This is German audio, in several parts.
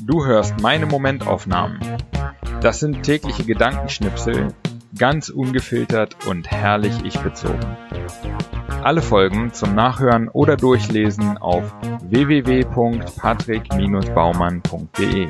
Du hörst meine Momentaufnahmen. Das sind tägliche Gedankenschnipsel, ganz ungefiltert und herrlich ich bezogen. Alle Folgen zum Nachhören oder Durchlesen auf www.patrick-baumann.de.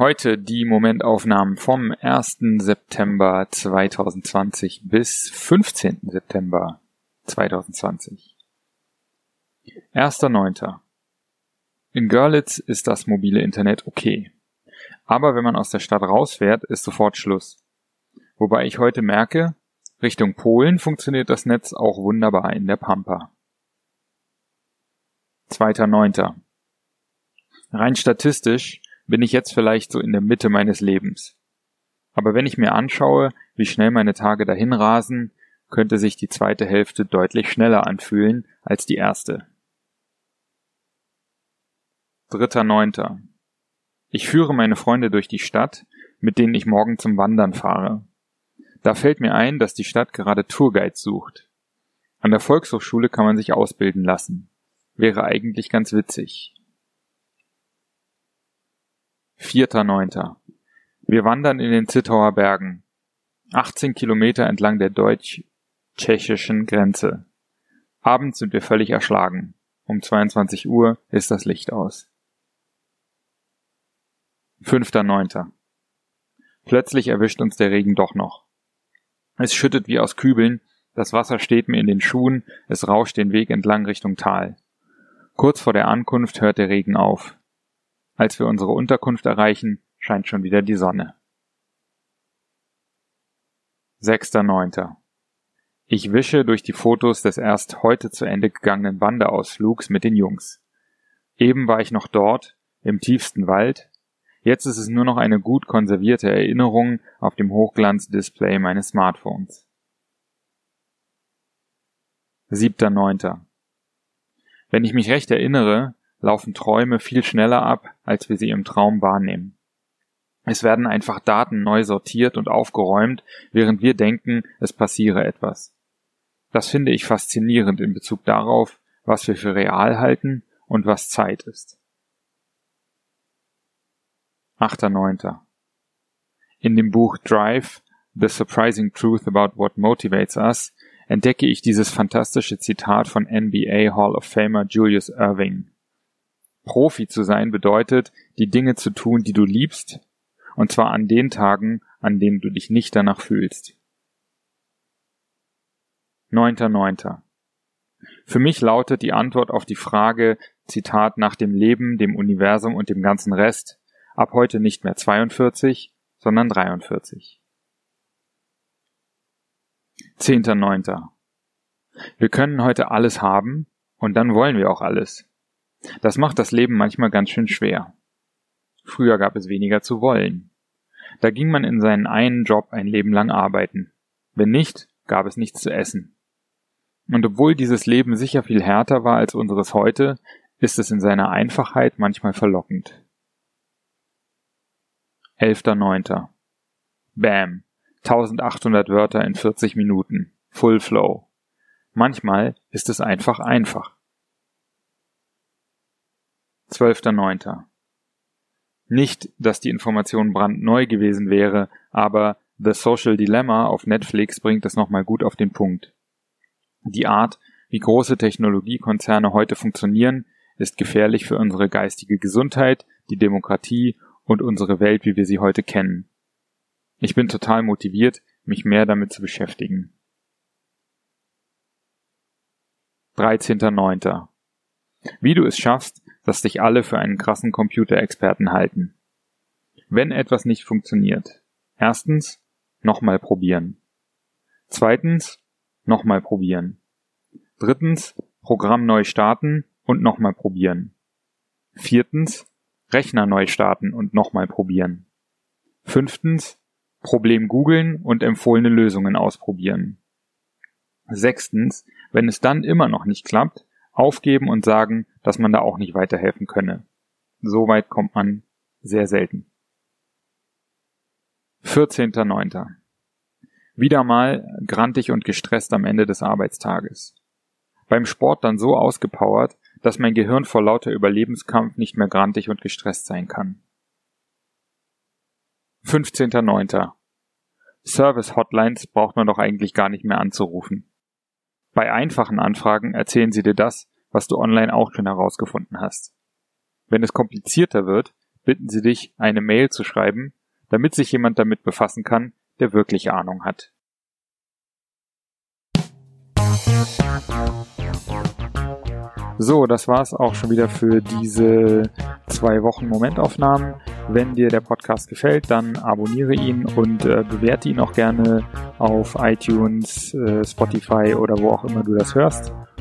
Heute die Momentaufnahmen vom 1. September 2020 bis 15. September 2020. 1.9. In Görlitz ist das mobile Internet okay. Aber wenn man aus der Stadt rausfährt, ist sofort Schluss. Wobei ich heute merke, Richtung Polen funktioniert das Netz auch wunderbar in der Pampa. 2.9. Rein statistisch bin ich jetzt vielleicht so in der Mitte meines Lebens. Aber wenn ich mir anschaue, wie schnell meine Tage dahin rasen, könnte sich die zweite Hälfte deutlich schneller anfühlen als die erste. Dritter Neunter. Ich führe meine Freunde durch die Stadt, mit denen ich morgen zum Wandern fahre. Da fällt mir ein, dass die Stadt gerade Tourguides sucht. An der Volkshochschule kann man sich ausbilden lassen. Wäre eigentlich ganz witzig. Vierter. Wir wandern in den Zittauer Bergen. 18 Kilometer entlang der deutsch-tschechischen Grenze. Abends sind wir völlig erschlagen. Um 22 Uhr ist das Licht aus. Fünfter Neunter. Plötzlich erwischt uns der Regen doch noch. Es schüttet wie aus Kübeln, das Wasser steht mir in den Schuhen, es rauscht den Weg entlang Richtung Tal. Kurz vor der Ankunft hört der Regen auf. Als wir unsere Unterkunft erreichen, scheint schon wieder die Sonne. 6.9. Ich wische durch die Fotos des erst heute zu Ende gegangenen Wanderausflugs mit den Jungs. Eben war ich noch dort, im tiefsten Wald, Jetzt ist es nur noch eine gut konservierte Erinnerung auf dem Hochglanzdisplay meines Smartphones. 7.9. Wenn ich mich recht erinnere, laufen Träume viel schneller ab, als wir sie im Traum wahrnehmen. Es werden einfach Daten neu sortiert und aufgeräumt, während wir denken, es passiere etwas. Das finde ich faszinierend in Bezug darauf, was wir für real halten und was Zeit ist. 8.9. In dem Buch Drive, The Surprising Truth About What Motivates Us, entdecke ich dieses fantastische Zitat von NBA Hall of Famer Julius Irving. Profi zu sein bedeutet, die Dinge zu tun, die du liebst, und zwar an den Tagen, an denen du dich nicht danach fühlst. 9.9. Für mich lautet die Antwort auf die Frage, Zitat, nach dem Leben, dem Universum und dem ganzen Rest, ab heute nicht mehr 42, sondern 43. 10.9. Wir können heute alles haben und dann wollen wir auch alles. Das macht das Leben manchmal ganz schön schwer. Früher gab es weniger zu wollen. Da ging man in seinen einen Job ein Leben lang arbeiten. Wenn nicht, gab es nichts zu essen. Und obwohl dieses Leben sicher viel härter war als unseres heute, ist es in seiner Einfachheit manchmal verlockend. 11.9. Bam. 1800 Wörter in 40 Minuten. Full Flow. Manchmal ist es einfach einfach. 12.9. Nicht, dass die Information brandneu gewesen wäre, aber The Social Dilemma auf Netflix bringt es nochmal gut auf den Punkt. Die Art, wie große Technologiekonzerne heute funktionieren, ist gefährlich für unsere geistige Gesundheit, die Demokratie und unsere Welt, wie wir sie heute kennen. Ich bin total motiviert, mich mehr damit zu beschäftigen. 13.9. Wie du es schaffst, dass dich alle für einen krassen Computerexperten halten. Wenn etwas nicht funktioniert. Erstens, nochmal probieren. Zweitens, nochmal probieren. Drittens, Programm neu starten und nochmal probieren. Viertens, Rechner neu starten und nochmal probieren. Fünftens, Problem googeln und empfohlene Lösungen ausprobieren. Sechstens, wenn es dann immer noch nicht klappt, aufgeben und sagen, dass man da auch nicht weiterhelfen könne. So weit kommt man sehr selten. 14.9. Wieder mal grantig und gestresst am Ende des Arbeitstages. Beim Sport dann so ausgepowert, dass mein Gehirn vor lauter Überlebenskampf nicht mehr grantig und gestresst sein kann. 15.09. Service-Hotlines braucht man doch eigentlich gar nicht mehr anzurufen. Bei einfachen Anfragen erzählen sie dir das, was du online auch schon herausgefunden hast. Wenn es komplizierter wird, bitten sie dich, eine Mail zu schreiben, damit sich jemand damit befassen kann, der wirklich Ahnung hat. So, das war's auch schon wieder für diese zwei Wochen Momentaufnahmen. Wenn dir der Podcast gefällt, dann abonniere ihn und äh, bewerte ihn auch gerne auf iTunes, äh, Spotify oder wo auch immer du das hörst.